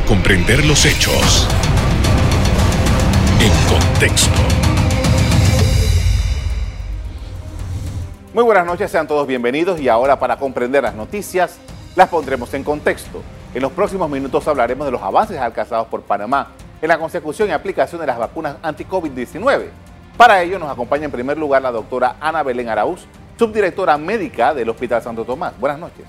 para comprender los hechos en contexto. Muy buenas noches, sean todos bienvenidos y ahora para comprender las noticias las pondremos en contexto. En los próximos minutos hablaremos de los avances alcanzados por Panamá en la consecución y aplicación de las vacunas anti-COVID-19. Para ello nos acompaña en primer lugar la doctora Ana Belén Araúz, subdirectora médica del Hospital Santo Tomás. Buenas noches.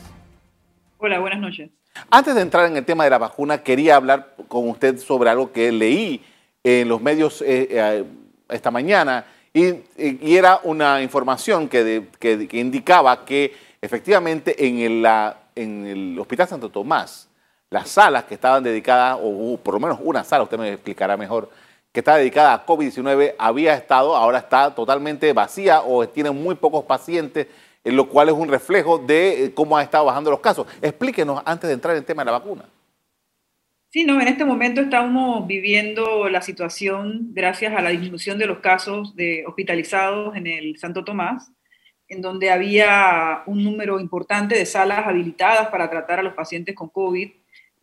Hola, buenas noches. Antes de entrar en el tema de la vacuna, quería hablar con usted sobre algo que leí en los medios eh, eh, esta mañana y, era una información que, indicaba que efectivamente en el, en el Hospital Santo Tomás, las salas que estaban dedicadas, o por lo menos una sala, usted me explicará mejor, que está dedicada a COVID-19 había estado, ahora está totalmente vacía o tiene muy pocos pacientes, lo cual es un reflejo de eh, cómo ha estado bajando los casos. Explíquenos antes de entrar en el tema de la vacuna. Sí, no, en este momento estamos viviendo la situación gracias a la disminución de los casos de hospitalizados en el Santo Tomás, en donde había un número importante de salas habilitadas para tratar a los pacientes con COVID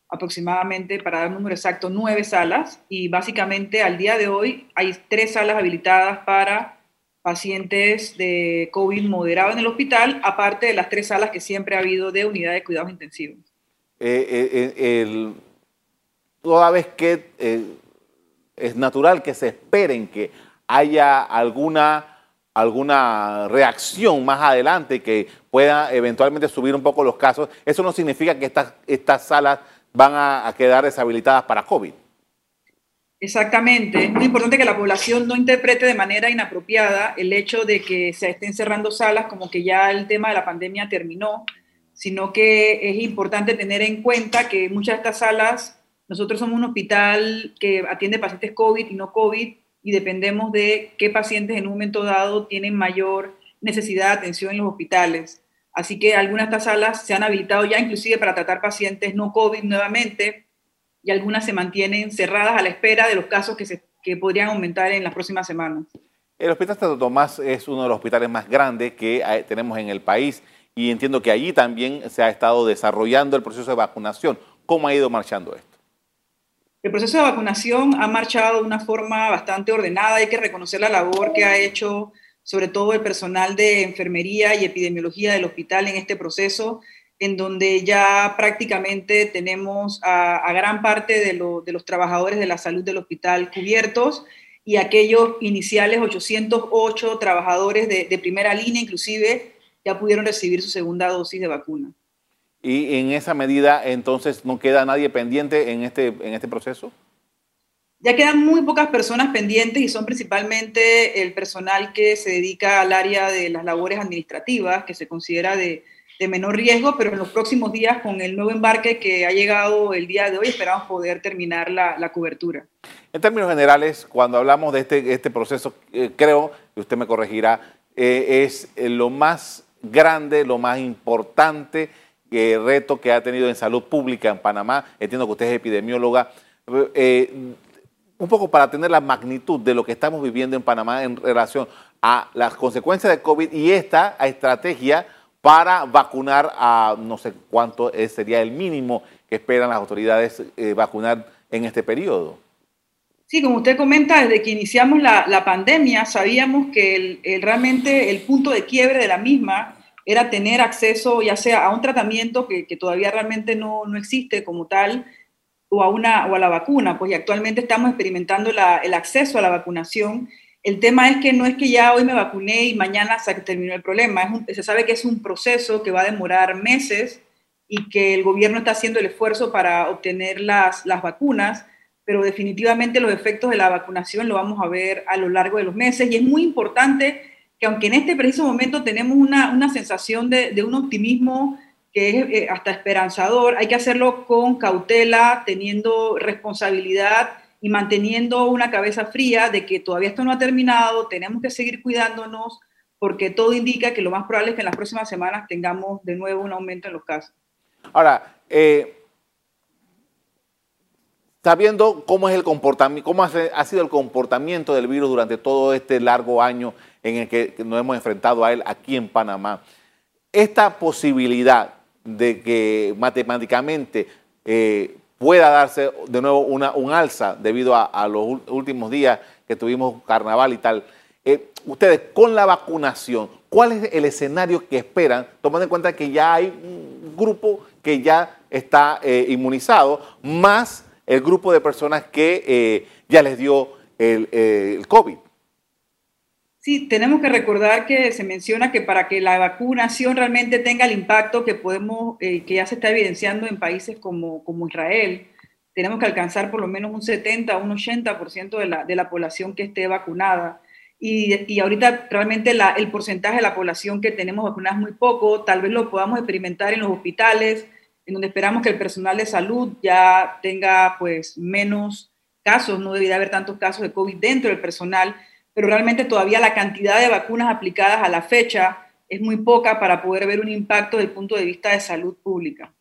aproximadamente, para dar un número exacto, nueve salas y básicamente al día de hoy hay tres salas habilitadas para pacientes de COVID moderado en el hospital, aparte de las tres salas que siempre ha habido de unidad de cuidados intensivos. Eh, eh, toda vez que eh, es natural que se esperen que haya alguna alguna reacción más adelante que pueda eventualmente subir un poco los casos, eso no significa que estas, estas salas van a, quedar deshabilitadas para COVID. Exactamente. Es muy importante que la población no interprete de manera inapropiada el hecho de que se estén cerrando salas como que ya el tema de la pandemia terminó, sino que es importante tener en cuenta que muchas de estas salas, nosotros somos un hospital que atiende pacientes COVID y no COVID y dependemos de qué pacientes en un momento dado tienen mayor necesidad de atención en los hospitales. Así que algunas de estas salas se han habilitado ya inclusive para tratar pacientes no COVID nuevamente y algunas se mantienen cerradas a la espera de los casos que, se, que podrían aumentar en las próximas semanas. El Hospital Santo Tomás es uno de los hospitales más grandes que tenemos en el país y entiendo que allí también se ha estado desarrollando el proceso de vacunación. ¿Cómo ha ido marchando esto? El proceso de vacunación ha marchado de una forma bastante ordenada. Hay que reconocer la labor que ha hecho sobre todo el personal de enfermería y epidemiología del hospital en este proceso, en donde ya prácticamente tenemos a, gran parte de, los trabajadores de la salud del hospital cubiertos y aquellos iniciales 808 trabajadores de, primera línea inclusive ya pudieron recibir su segunda dosis de vacuna. ¿Y en esa medida entonces no queda nadie pendiente en este, en este proceso? Ya quedan muy pocas personas pendientes y son principalmente el personal que se dedica al área de las labores administrativas, que se considera de, menor riesgo, pero en los próximos días, con el nuevo embarque que ha llegado el día de hoy, esperamos poder terminar la, cobertura. En términos generales, cuando hablamos de este, este proceso, eh, creo, y usted me corregirá, eh, es eh, lo más grande, lo más importante reto que ha tenido en salud pública en Panamá. Entiendo que usted es epidemióloga un poco para tener la magnitud de lo que estamos viviendo en Panamá en relación a las consecuencias de COVID y esta estrategia para vacunar a no sé cuánto sería el mínimo que esperan las autoridades eh, vacunar en este periodo. Sí, como usted comenta, desde que iniciamos la, pandemia sabíamos que el, realmente el punto de quiebre de la misma era tener acceso ya sea a un tratamiento que, que todavía realmente no, no existe como tal, o a, una, o a la vacuna, pues actualmente estamos experimentando el acceso a la vacunación. El tema es que no es que ya hoy me vacuné y mañana se terminó el problema, se sabe que es un proceso que va a demorar meses y que el gobierno está haciendo el esfuerzo para obtener las, las vacunas, pero definitivamente los efectos de la vacunación lo vamos a ver a lo largo de los meses y es muy importante que aunque en este preciso momento tenemos una, una sensación de, de un optimismo que es eh, hasta esperanzador, hay que hacerlo con cautela, teniendo responsabilidad y manteniendo una cabeza fría de que todavía esto no ha terminado, tenemos que seguir cuidándonos, porque todo indica que lo más probable es que en las próximas semanas tengamos de nuevo un aumento en los casos. Ahora, eh, sabiendo cómo es el comportamiento, cómo ha sido el comportamiento del virus durante todo este largo año en el que nos hemos enfrentado a él aquí en Panamá, esta posibilidad de que matemáticamente eh, pueda darse de nuevo una, un alza debido a, los últimos días que tuvimos carnaval y tal. Eh, ustedes, con la vacunación, ¿cuál es el escenario que esperan, tomando en cuenta que ya hay un grupo que ya está eh, inmunizado, más el grupo de personas que eh, ya les dio el, el COVID? Sí, tenemos que recordar que se menciona que para que la vacunación realmente tenga el impacto que podemos, eh, que ya se está evidenciando en países como, como Israel, tenemos que alcanzar por lo menos un 70 o un 80% de la, de la población que esté vacunada. Y, y ahorita realmente la, el porcentaje de la población que tenemos vacunada es muy poco, tal vez lo podamos experimentar en los hospitales, en donde esperamos que el personal de salud ya tenga pues menos casos, no debería haber tantos casos de COVID dentro del personal, pero realmente todavía la cantidad de vacunas aplicadas a la fecha es muy poca para poder ver un impacto desde el punto de vista de salud pública.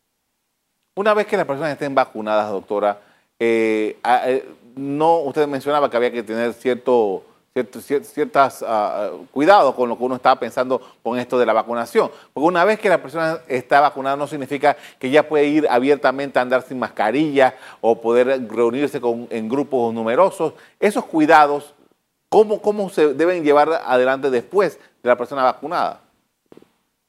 Una vez que las personas estén vacunadas, doctora, eh, eh, no, usted mencionaba que había que tener cierto, cierto ciertas uh, cuidados con lo que uno estaba pensando con esto de la vacunación. Porque una vez que la persona está vacunada no significa que ya puede ir abiertamente a andar sin mascarilla o poder reunirse con, en grupos numerosos. Esos cuidados ¿Cómo, ¿Cómo se deben llevar adelante después de la persona vacunada?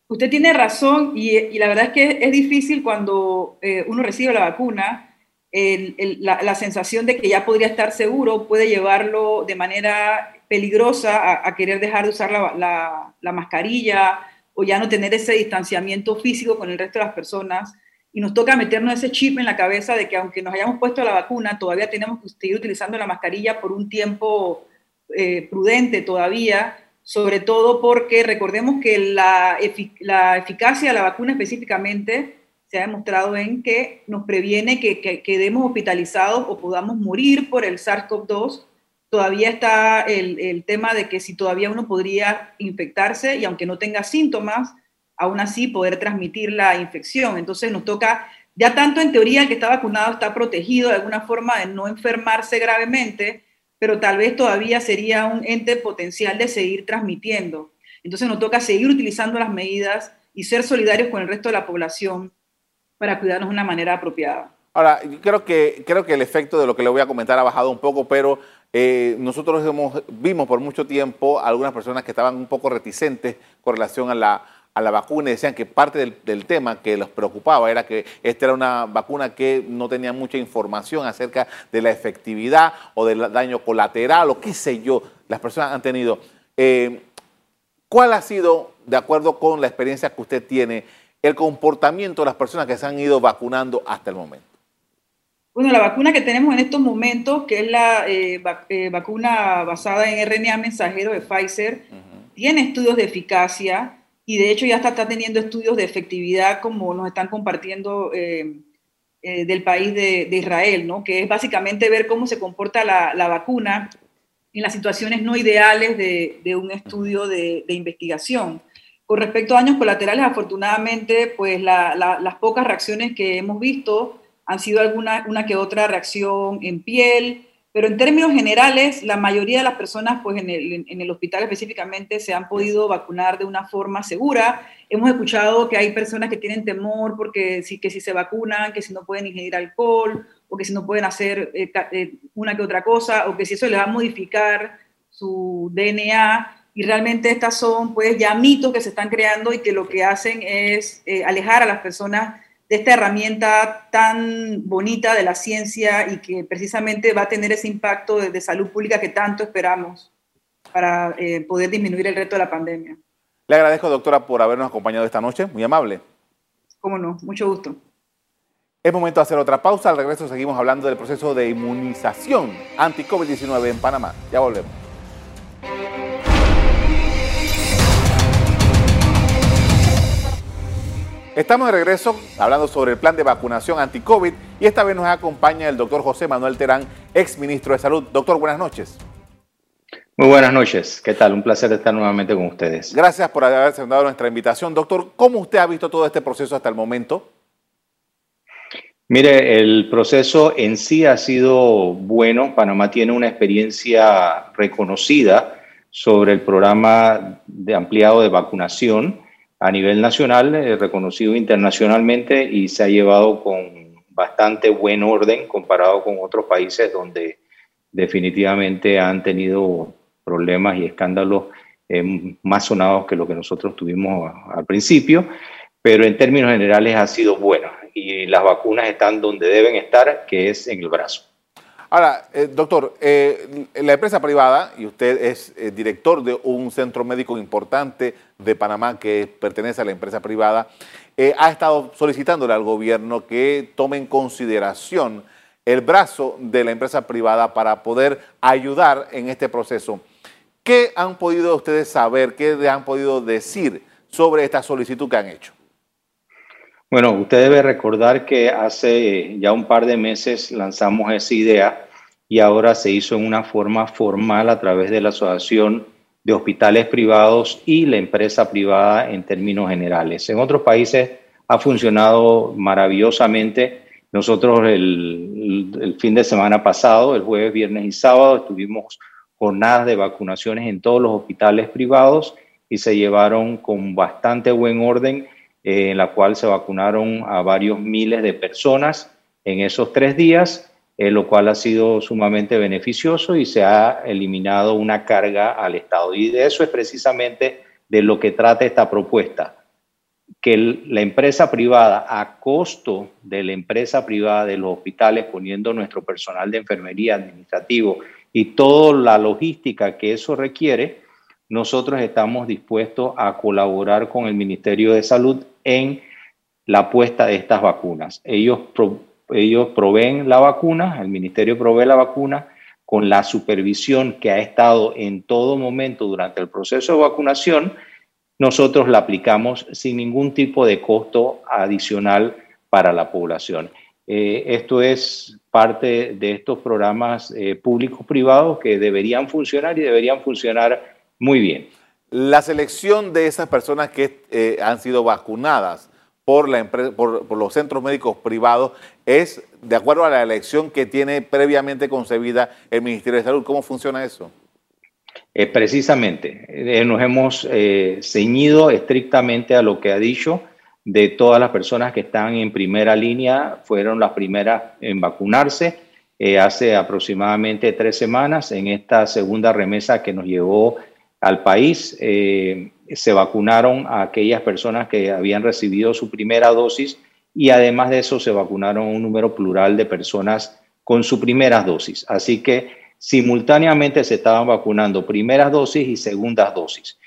Usted tiene razón y, la verdad es que es difícil cuando eh, uno recibe la vacuna, la, sensación de que ya podría estar seguro puede llevarlo de manera peligrosa a, querer dejar de usar la, la, mascarilla o ya no tener ese distanciamiento físico con el resto de las personas. Y nos toca meternos ese chip en la cabeza de que aunque nos hayamos puesto la vacuna, todavía tenemos que seguir utilizando la mascarilla por un tiempo eh, prudente todavía, sobre todo porque recordemos que la, eficacia de la vacuna específicamente se ha demostrado en que nos previene que, quedemos hospitalizados o podamos morir por el SARS-CoV-2. Todavía está el, tema de que si todavía uno podría infectarse y aunque no tenga síntomas, aún así poder transmitir la infección. Entonces nos toca, ya tanto en teoría que está vacunado está protegido de alguna forma de no enfermarse gravemente, pero tal vez todavía sería un ente potencial de seguir transmitiendo. Entonces nos toca seguir utilizando las medidas y ser solidarios con el resto de la población para cuidarnos de una manera apropiada. Ahora, yo creo que, creo que el efecto de lo que le voy a comentar ha bajado un poco, pero eh, nosotros vimos por mucho tiempo algunas personas que estaban un poco reticentes con relación a la, a la vacuna y decían que parte del, tema que los preocupaba era que esta era una vacuna que no tenía mucha información acerca de la efectividad o del daño colateral o qué sé yo, las personas han tenido. Eh, ¿Cuál ha sido, de acuerdo con la experiencia que usted tiene, el comportamiento de las personas que se han ido vacunando hasta el momento? Bueno, la vacuna que tenemos en estos momentos, que es la eh, eh, vacuna basada en RNA mensajero de Pfizer, tiene estudios de eficacia y de hecho ya está, teniendo estudios de efectividad como nos están compartiendo eh, eh, del país de, Israel, ¿no? que es básicamente ver cómo se comporta la, vacuna en las situaciones no ideales de, un estudio de, investigación. Con respecto a daños colaterales, afortunadamente, pues las pocas reacciones que hemos visto han sido alguna una que otra reacción en piel, pero en términos generales, la mayoría de las personas, pues en el, en el, hospital específicamente, se han podido vacunar de una forma segura. Hemos escuchado que hay personas que tienen temor porque sí, que si se vacunan, que si no pueden ingerir alcohol, o que si no pueden hacer eh, eh, una que otra cosa, o que si eso les va a modificar su DNA. Y realmente estas son pues ya mitos que se están creando y que lo que hacen es eh, alejar a las personas de esta herramienta tan bonita de la ciencia y que precisamente va a tener ese impacto de, salud pública que tanto esperamos para eh, poder disminuir el reto de la pandemia. Le agradezco, doctora, por habernos acompañado esta noche. Muy amable. Cómo no, mucho gusto. Es momento de hacer otra pausa. Al regreso seguimos hablando del proceso de inmunización anti-COVID-19 en Panamá. Ya volvemos. Estamos de regreso hablando sobre el plan de vacunación anti-COVID y esta vez nos acompaña el doctor José Manuel Terán, ex ministro de Salud. Doctor, buenas noches. Muy buenas noches. ¿Qué tal? Un placer estar nuevamente con ustedes. Gracias por haber aceptado nuestra invitación. Doctor, ¿cómo usted ha visto todo este proceso hasta el momento? Mire, el proceso en sí ha sido bueno. Panamá tiene una experiencia reconocida sobre el programa de ampliado de vacunación a nivel nacional, eh, reconocido internacionalmente y se ha llevado con bastante buen orden comparado con otros países donde definitivamente han tenido problemas y escándalos eh, más sonados que lo que nosotros tuvimos al principio, pero en términos generales ha sido bueno y las vacunas están donde deben estar, que es en el brazo. Ahora, eh, doctor, eh, la empresa privada, y usted es director de un centro médico importante de Panamá que pertenece a la empresa privada, ha estado solicitándole al gobierno que tome en consideración el brazo de la empresa privada para poder ayudar en este proceso. ¿Qué han podido ustedes saber, qué han podido decir sobre esta solicitud que han hecho? Bueno, usted debe recordar que hace ya un par de meses lanzamos esa idea y ahora se hizo en una forma formal a través de la Asociación de Hospitales Privados y la empresa privada en términos generales. En otros países ha funcionado maravillosamente. Nosotros el, el fin de semana pasado, el jueves, viernes y sábado, estuvimos jornadas de vacunaciones en todos los hospitales privados y se llevaron con bastante buen orden, eh, en la cual se vacunaron a varios miles de personas en esos tres días, eh, lo cual ha sido sumamente beneficioso y se ha eliminado una carga al Estado. Y de eso es precisamente de lo que trata esta propuesta, que la empresa privada, a costo de la empresa privada de los hospitales, poniendo nuestro personal de enfermería administrativo y toda la logística que eso requiere, nosotros estamos dispuestos a colaborar con el Ministerio de Salud en la puesta de estas vacunas. Ellos, ellos proveen la vacuna, el Ministerio provee la vacuna con la supervisión que ha estado en todo momento durante el proceso de vacunación, nosotros la aplicamos sin ningún tipo de costo adicional para la población. Eh, esto es parte de estos programas eh, públicos privados que deberían funcionar y deberían funcionar muy bien. La selección de esas personas que eh, han sido vacunadas por, la por, los centros médicos privados es de acuerdo a la elección que tiene previamente concebida el Ministerio de Salud. ¿Cómo funciona eso? precisamente, nos hemos ceñido estrictamente a lo que ha dicho de todas las personas que están en primera línea, fueron las primeras en vacunarse. Eh, hace aproximadamente tres semanas, en esta segunda remesa que nos llevó al país, eh, se vacunaron a aquellas personas que habían recibido su primera dosis y además de eso se vacunaron un número plural de personas con su primera dosis. Así que simultáneamente se estaban vacunando primeras dosis y segundas dosis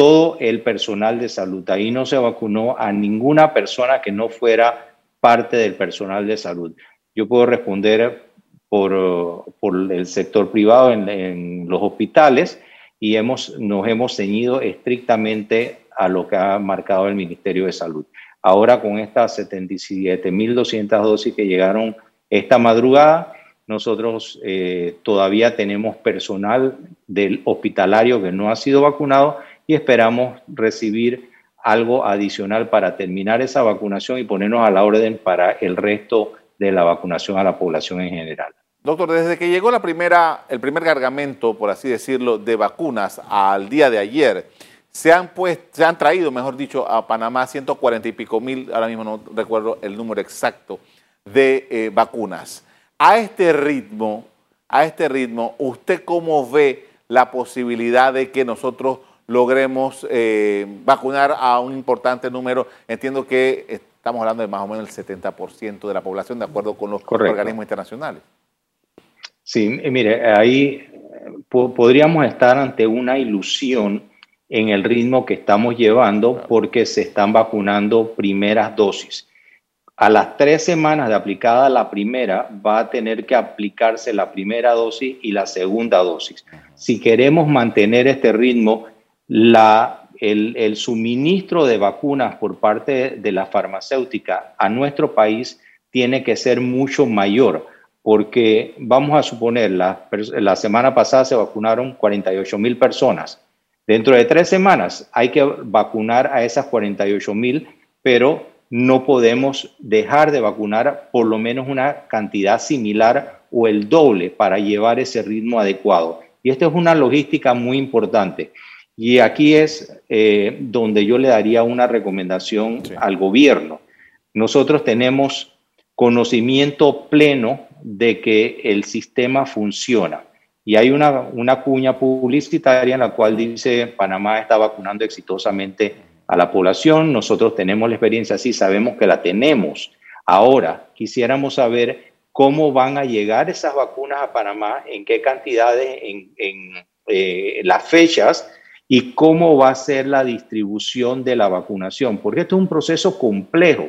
todo el personal de salud. Ahí no se vacunó a ninguna persona que no fuera parte del personal de salud. Yo puedo responder por, el sector privado en, los hospitales y hemos, nos hemos ceñido estrictamente a lo que ha marcado el Ministerio de Salud. Ahora con estas 77.200 dosis que llegaron esta madrugada, nosotros eh, todavía tenemos personal del hospitalario que no ha sido vacunado y esperamos recibir algo adicional para terminar esa vacunación y ponernos a la orden para el resto de la vacunación a la población en general. Doctor, desde que llegó la primera, el primer cargamento, por así decirlo, de vacunas al día de ayer, se han, pues, se han traído, mejor dicho, a Panamá 140 y pico mil, ahora mismo no recuerdo el número exacto, de eh, vacunas. A este ritmo, a este ritmo, ¿usted cómo ve la posibilidad de que nosotros logremos eh, vacunar a un importante número. Entiendo que estamos hablando de más o menos el 70% de la población, de acuerdo con los organismos internacionales. Sí, mire, ahí podríamos estar ante una ilusión en el ritmo que estamos llevando porque se están vacunando primeras dosis. A las tres semanas de aplicada la primera, va a tener que aplicarse la primera dosis y la segunda dosis. Si queremos mantener este ritmo, la, el, suministro de vacunas por parte de la farmacéutica a nuestro país tiene que ser mucho mayor, porque vamos a suponer, la, la semana pasada se vacunaron 48 mil personas. Dentro de tres semanas hay que vacunar a esas 48 mil, pero no podemos dejar de vacunar por lo menos una cantidad similar o el doble para llevar ese ritmo adecuado. Y esta es una logística muy importante. Y aquí es eh, donde yo le daría una recomendación al gobierno. Nosotros tenemos conocimiento pleno de que el sistema funciona. Y hay una, una cuña publicitaria en la cual dice Panamá está vacunando exitosamente a la población, nosotros tenemos la experiencia así, sabemos que la tenemos. Ahora, quisiéramos saber cómo van a llegar esas vacunas a Panamá, en qué cantidades, en, eh, las fechas y cómo va a ser la distribución de la vacunación, porque esto es un proceso complejo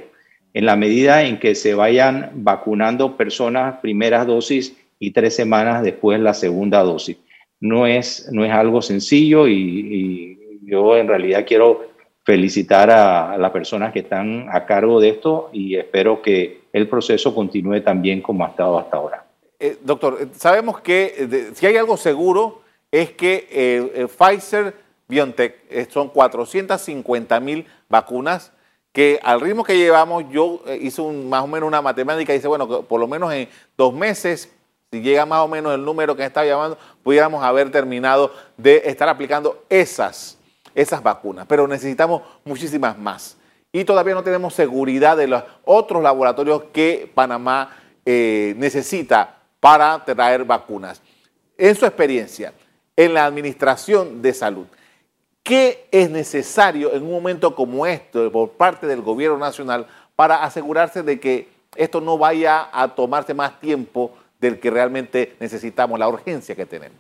en la medida en que se vayan vacunando personas primeras dosis y tres semanas después la segunda dosis. No es, no es algo sencillo y, yo en realidad quiero felicitar a, las personas que están a cargo de esto y espero que el proceso continúe también como ha estado hasta ahora. Eh, doctor, eh, sabemos que eh, si hay algo seguro es que Pfizer BioNTech son 450 mil vacunas que al ritmo que llevamos, yo hice un, más o menos una matemática y dice, bueno, por lo menos en dos meses si llega más o menos el número que está llamando, pudiéramos haber terminado de estar aplicando esas, esas vacunas. Pero necesitamos muchísimas más. Y todavía no tenemos seguridad de los otros laboratorios que Panamá eh, necesita para traer vacunas. En su experiencia, en la administración de salud, ¿qué es necesario en un momento como este por parte del gobierno nacional para asegurarse de que esto no vaya a tomarse más tiempo del que realmente necesitamos, la urgencia que tenemos.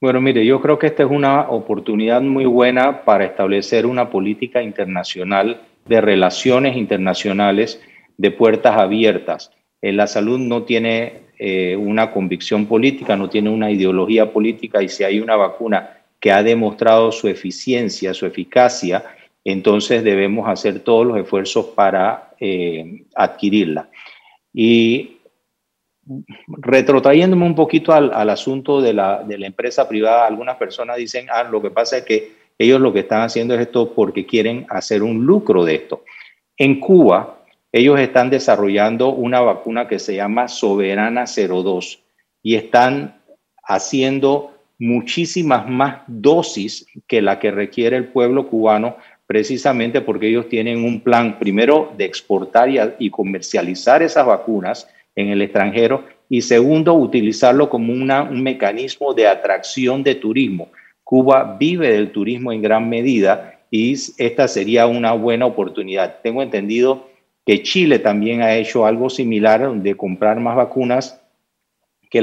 Bueno, mire, yo creo que esta es una oportunidad muy buena para establecer una política internacional de relaciones internacionales de puertas abiertas. En la salud no tiene eh, una convicción política, no tiene una ideología política y si hay una vacuna que ha demostrado su eficiencia, su eficacia, entonces debemos hacer todos los esfuerzos para eh, adquirirla. Y retrotrayéndome un poquito al, asunto de la, de la, empresa privada, algunas personas dicen, ah, lo que pasa es que ellos lo que están haciendo es esto porque quieren hacer un lucro de esto. En Cuba, ellos están desarrollando una vacuna que se llama Soberana 02 y están haciendo muchísimas más dosis que la que requiere el pueblo cubano, precisamente porque ellos tienen un plan primero de exportar y comercializar esas vacunas, en el extranjero y segundo, utilizarlo como un mecanismo de atracción de turismo. Cuba vive del turismo en gran medida y esta sería una buena oportunidad. Tengo entendido que Chile también ha hecho algo similar de comprar más vacunas que,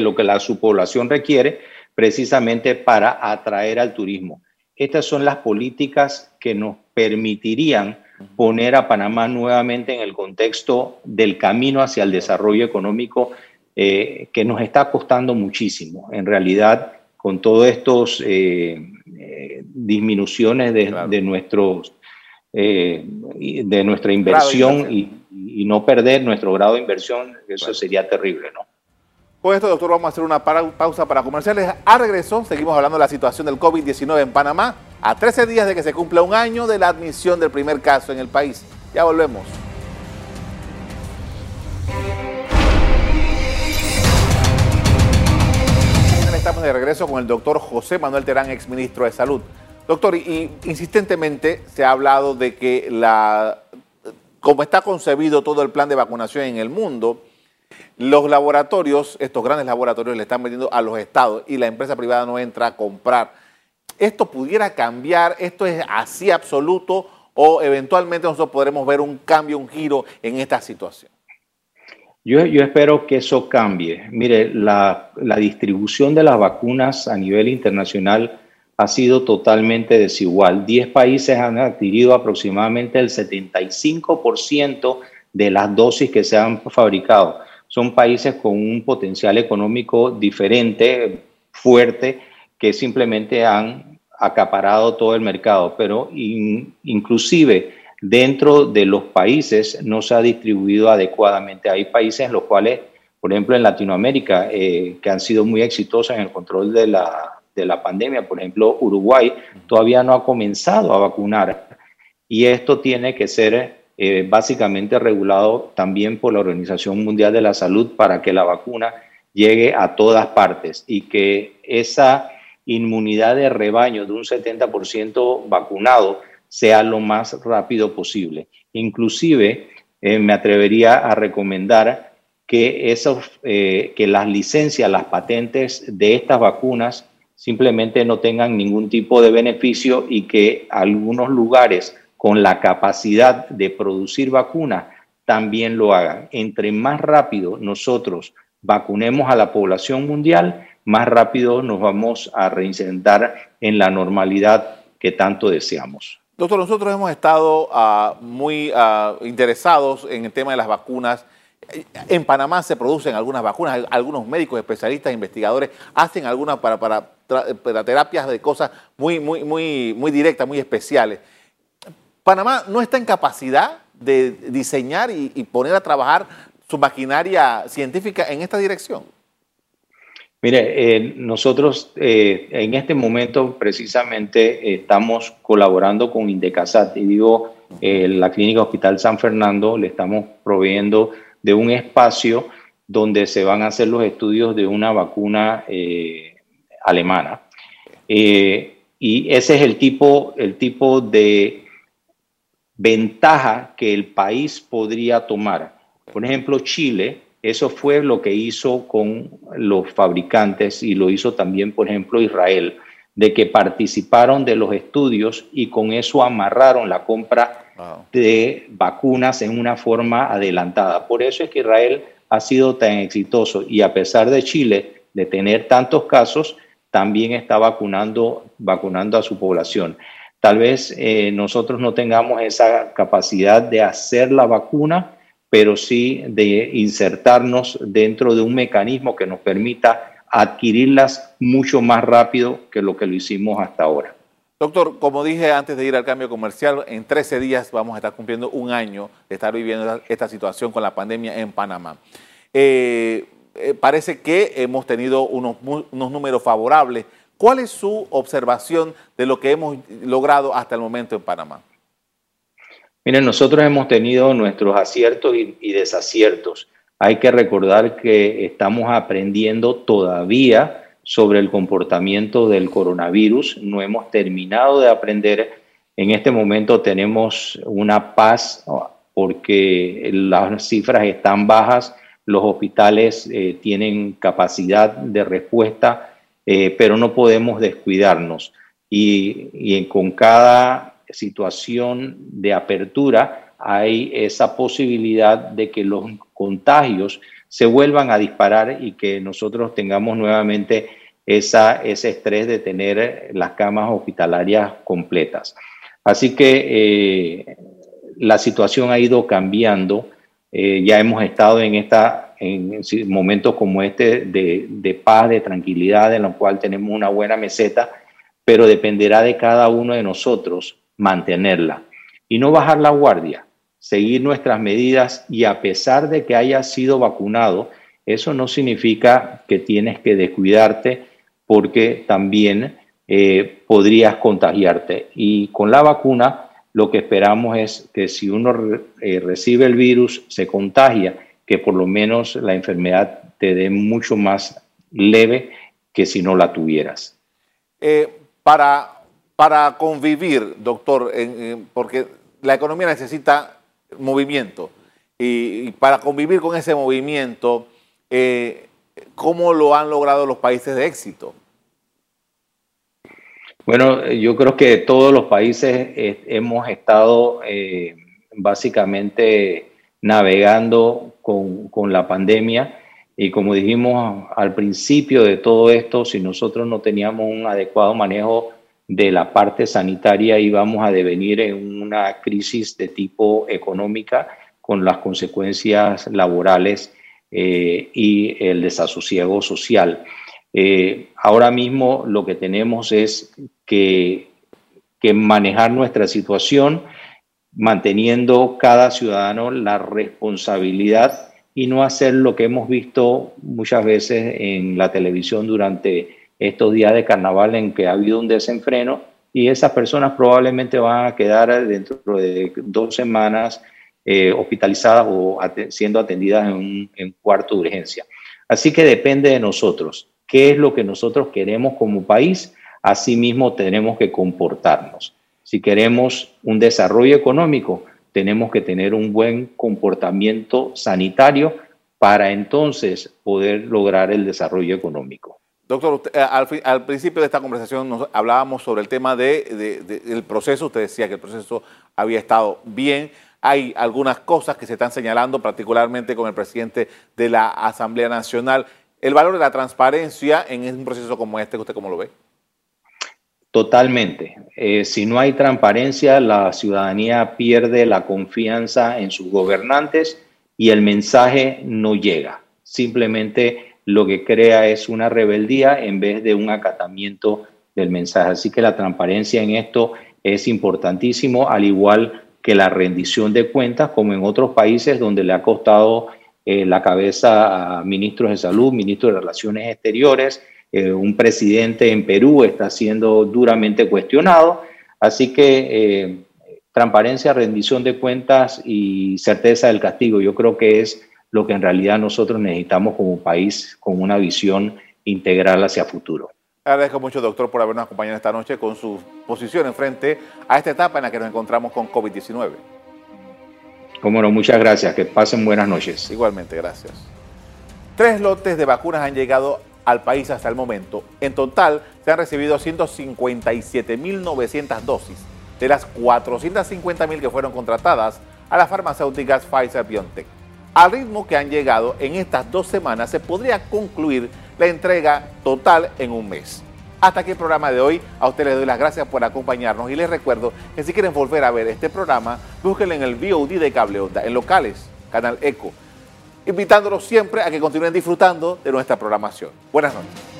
lo que la su población requiere precisamente para atraer al turismo. Estas son las políticas que nos permitirían poner a Panamá nuevamente en el contexto del camino hacia el desarrollo económico eh, que nos está costando muchísimo. En realidad, con todas estas eh, eh, disminuciones de, nuestros, de nuestra inversión y, no perder nuestro grado de inversión, eso sería terrible, ¿no? Con esto, doctor, vamos a hacer una pausa para comerciales. A regreso, seguimos hablando de la situación del COVID-19 en Panamá, a 13 días de que se cumpla un año de la admisión del primer caso en el país. Ya volvemos. Estamos de regreso con el doctor José Manuel Terán, exministro de Salud. Doctor, y, insistentemente se ha hablado de que la, como está concebido todo el plan de vacunación en el mundo, los laboratorios, estos grandes laboratorios, le están vendiendo a los estados y la empresa privada no entra a comprar. ¿Esto pudiera cambiar? ¿Esto es así absoluto? ¿O eventualmente nosotros podremos ver un cambio, un giro en esta situación? Yo, espero que eso cambie. Mire, la, distribución de las vacunas a nivel internacional ha sido totalmente desigual. Diez países han adquirido aproximadamente el 75% de las dosis que se han fabricado son países con un potencial económico diferente, fuerte, que simplemente han acaparado todo el mercado, pero inclusive dentro de los países no se ha distribuido adecuadamente. Hay países en los cuales, por ejemplo, en Latinoamérica, eh, que han sido muy exitosos en el control de la, de la pandemia, por ejemplo, Uruguay todavía no ha comenzado a vacunar. Y esto tiene que ser eh, básicamente regulado también por la Organización Mundial de la Salud para que la vacuna llegue a todas partes y que esa inmunidad de rebaño de un 70% vacunado sea lo más rápido posible. Inclusive, eh, me atrevería a recomendar que, eh, que las licencias, las patentes de estas vacunas simplemente no tengan ningún tipo de beneficio y que algunos lugares con la capacidad de producir vacunas también lo hagan. Entre más rápido nosotros vacunemos a la población mundial, más rápido nos vamos a reincentar en la normalidad que tanto deseamos. Doctor, nosotros hemos estado uh, muy uh, interesados en el tema de las vacunas. En Panamá se producen algunas vacunas, algunos médicos, especialistas, investigadores hacen algunas para, para, para terapias de cosas muy, muy, muy, muy directas, muy especiales. Panamá no está en capacidad de diseñar y, poner a trabajar su maquinaria científica en esta dirección. Mire, eh, nosotros eh, en este momento precisamente estamos colaborando con Indecasat y digo, eh, la Clínica Hospital San Fernando le estamos proveyendo de un espacio donde se van a hacer los estudios de una vacuna alemana. y ese es el tipo, el tipo de ventaja que el país podría tomar. Por ejemplo, Chile eso fue lo que hizo con los fabricantes y lo hizo también, por ejemplo, Israel, de que participaron de los estudios y con eso amarraron la compra de vacunas en una forma adelantada. Por eso es que Israel ha sido tan exitoso y a pesar de Chile de tener tantos casos, también está vacunando, vacunando a su población. Tal vez eh, nosotros no tengamos esa capacidad de hacer la vacuna, pero sí de insertarnos dentro de un mecanismo que nos permita adquirirlas mucho más rápido que lo que lo hicimos hasta ahora. Doctor, como dije antes de ir al cambio comercial, en 13 días vamos a estar cumpliendo un año de estar viviendo esta situación con la pandemia en Panamá. Eh, eh, parece que hemos tenido unos, unos números favorables. ¿Cuál es su observación de lo que hemos logrado hasta el momento en Panamá? Miren, nosotros hemos tenido nuestros aciertos y, desaciertos. Hay que recordar que estamos aprendiendo todavía sobre el comportamiento del coronavirus. No hemos terminado de aprender. En este momento tenemos una paz porque las cifras están bajas, los hospitales eh, tienen capacidad de respuesta, eh, pero no podemos descuidarnos. Y, con cada situación de apertura hay esa posibilidad de que los contagios se vuelvan a disparar y que nosotros tengamos nuevamente ese estrés de tener las camas hospitalarias completas. Así que eh, la situación ha ido cambiando. Eh, ya hemos estado en, esta, en momentos como este de, de paz, de tranquilidad, en lo cual tenemos una buena meseta, pero dependerá de cada uno de nosotros mantenerla y no bajar la guardia, seguir nuestras medidas y a pesar de que hayas sido vacunado, eso no significa que tienes que descuidarte porque también eh, podrías contagiarte. Y con la vacuna lo que esperamos es que si uno eh, recibe el virus, se contagia, que por lo menos la enfermedad te dé mucho más leve que si no la tuvieras. Eh, para para convivir, doctor, porque la economía necesita movimiento y, para convivir con ese movimiento, eh, ¿cómo lo han logrado los países de éxito? Bueno, yo creo que todos los países eh, hemos estado básicamente navegando con, con la pandemia y como dijimos al principio de todo esto, si nosotros no teníamos un adecuado manejo de la parte sanitaria íbamos a devenir en una crisis de tipo económica con las consecuencias laborales eh, y el desasosiego social. Eh, ahora mismo lo que tenemos es que, que manejar nuestra situación manteniendo cada ciudadano la responsabilidad y no hacer lo que hemos visto muchas veces en la televisión durante estos días de carnaval en que ha habido un desenfreno y esas personas probablemente van a quedar dentro de dos semanas eh, hospitalizadas o siendo atendidas en un en cuarto de urgencia. Así que depende de nosotros. ¿Qué es lo que nosotros queremos como país? Asimismo tenemos que comportarnos. Si queremos un desarrollo económico, tenemos que tener un buen comportamiento sanitario para entonces poder lograr el desarrollo económico. Doctor, eh, al, principio de esta conversación nos hablábamos sobre el tema de, del proceso. Usted decía que el proceso había estado bien. Hay algunas cosas que se están señalando, particularmente con el presidente de la Asamblea Nacional. El valor de la transparencia en un proceso como este, ¿usted cómo lo ve? Totalmente. Eh, si no hay transparencia, la ciudadanía pierde la confianza en sus gobernantes y el mensaje no llega. Simplemente lo que crea es una rebeldía en vez de un acatamiento del mensaje. Así que la transparencia en esto es importantísimo, al igual que la rendición de cuentas, como en otros países donde le ha costado eh, la cabeza a ministros de salud, ministros de Relaciones Exteriores, eh, un presidente en Perú está siendo duramente cuestionado. Así que eh, transparencia, rendición de cuentas y certeza del castigo, yo creo que es lo que en realidad nosotros necesitamos como país con una visión integral hacia futuro. Agradezco mucho, doctor, por habernos acompañado esta noche con su posición en frente a esta etapa en la que nos encontramos con COVID-19. Cómo no, muchas gracias. Que pasen buenas noches. Igualmente, gracias. Tres lotes de vacunas han llegado al país hasta el momento. En total, se han recibido 157.900 dosis de las 450.000 que fueron contratadas a las farmacéuticas Pfizer-BioNTech. Al ritmo que han llegado en estas dos semanas, se podría concluir la entrega total en un mes. Hasta aquí el programa de hoy. A ustedes les doy las gracias por acompañarnos y les recuerdo que si quieren volver a ver este programa, búsquenlo en el VOD de Cable Onda, en locales, Canal Eco, invitándolos siempre a que continúen disfrutando de nuestra programación. Buenas noches.